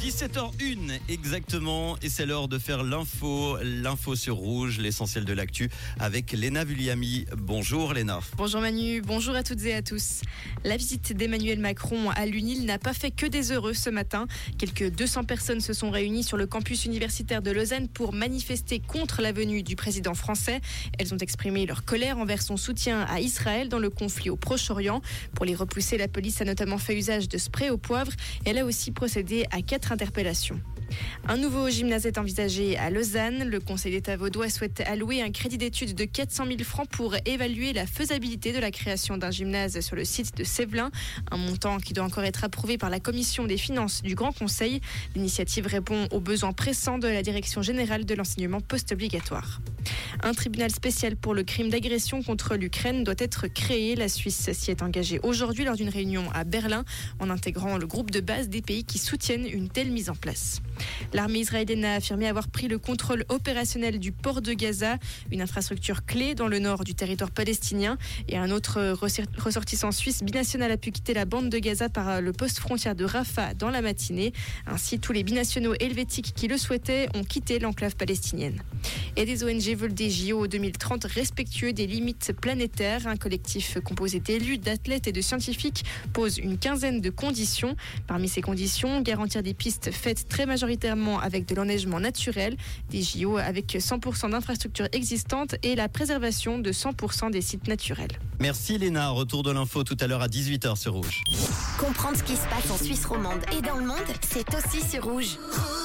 17h01 exactement et c'est l'heure de faire l'info, l'info sur rouge, l'essentiel de l'actu avec Léna Vulliami. Bonjour Léna. Bonjour Manu, bonjour à toutes et à tous. La visite d'Emmanuel Macron à l'UNIL n'a pas fait que des heureux ce matin. Quelques 200 personnes se sont réunies sur le campus universitaire de Lausanne pour manifester contre la venue du président français. Elles ont exprimé leur colère envers son soutien à Israël dans le conflit au Proche-Orient. Pour les repousser, la police a notamment fait usage de spray au poivre. Elle a aussi procédé à quatre interpellation. Un nouveau gymnase est envisagé à Lausanne. Le Conseil d'État vaudois souhaite allouer un crédit d'études de 400 000 francs pour évaluer la faisabilité de la création d'un gymnase sur le site de Sévelin. Un montant qui doit encore être approuvé par la Commission des finances du Grand Conseil. L'initiative répond aux besoins pressants de la Direction générale de l'enseignement post-obligatoire. Un tribunal spécial pour le crime d'agression contre l'Ukraine doit être créé. La Suisse s'y est engagée aujourd'hui lors d'une réunion à Berlin en intégrant le groupe de base des pays qui soutiennent une telle mise en place. L'armée israélienne a affirmé avoir pris le contrôle opérationnel du port de Gaza, une infrastructure clé dans le nord du territoire palestinien. Et un autre ressortissant suisse binational a pu quitter la bande de Gaza par le poste frontière de Rafah dans la matinée. Ainsi, tous les binationaux helvétiques qui le souhaitaient ont quitté l'enclave palestinienne. Et des ONG veulent des JO 2030 respectueux des limites planétaires. Un collectif composé d'élus, d'athlètes et de scientifiques pose une quinzaine de conditions. Parmi ces conditions, garantir des pistes faites très majoritairement avec de l'enneigement naturel, des JO avec 100% d'infrastructures existantes et la préservation de 100% des sites naturels. Merci Léna, retour de l'info tout à l'heure à 18h sur Rouge. Comprendre ce qui se passe en Suisse romande et dans le monde, c'est aussi sur Rouge. Rouge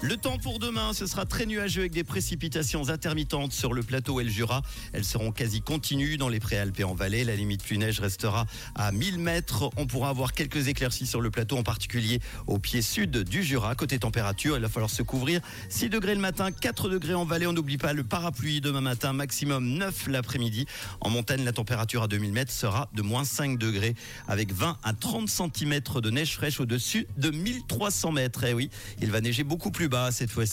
le temps pour demain, ce sera très nuageux avec des précipitations intermittentes sur le plateau et le Jura. Elles seront quasi continues dans les préalpes et en vallée. La limite pluie-neige restera à 1000 mètres. On pourra avoir quelques éclaircies sur le plateau, en particulier au pied sud du Jura. Côté température, il va falloir se couvrir. 6 degrés le matin, 4 degrés en vallée. On n'oublie pas le parapluie demain matin, maximum 9 l'après-midi. En montagne, la température à 2000 mètres sera de moins 5 degrés avec 20 à 30 cm de neige fraîche au-dessus de 1300 mètres. Eh oui, il va neiger beaucoup plus bas cette fois-ci.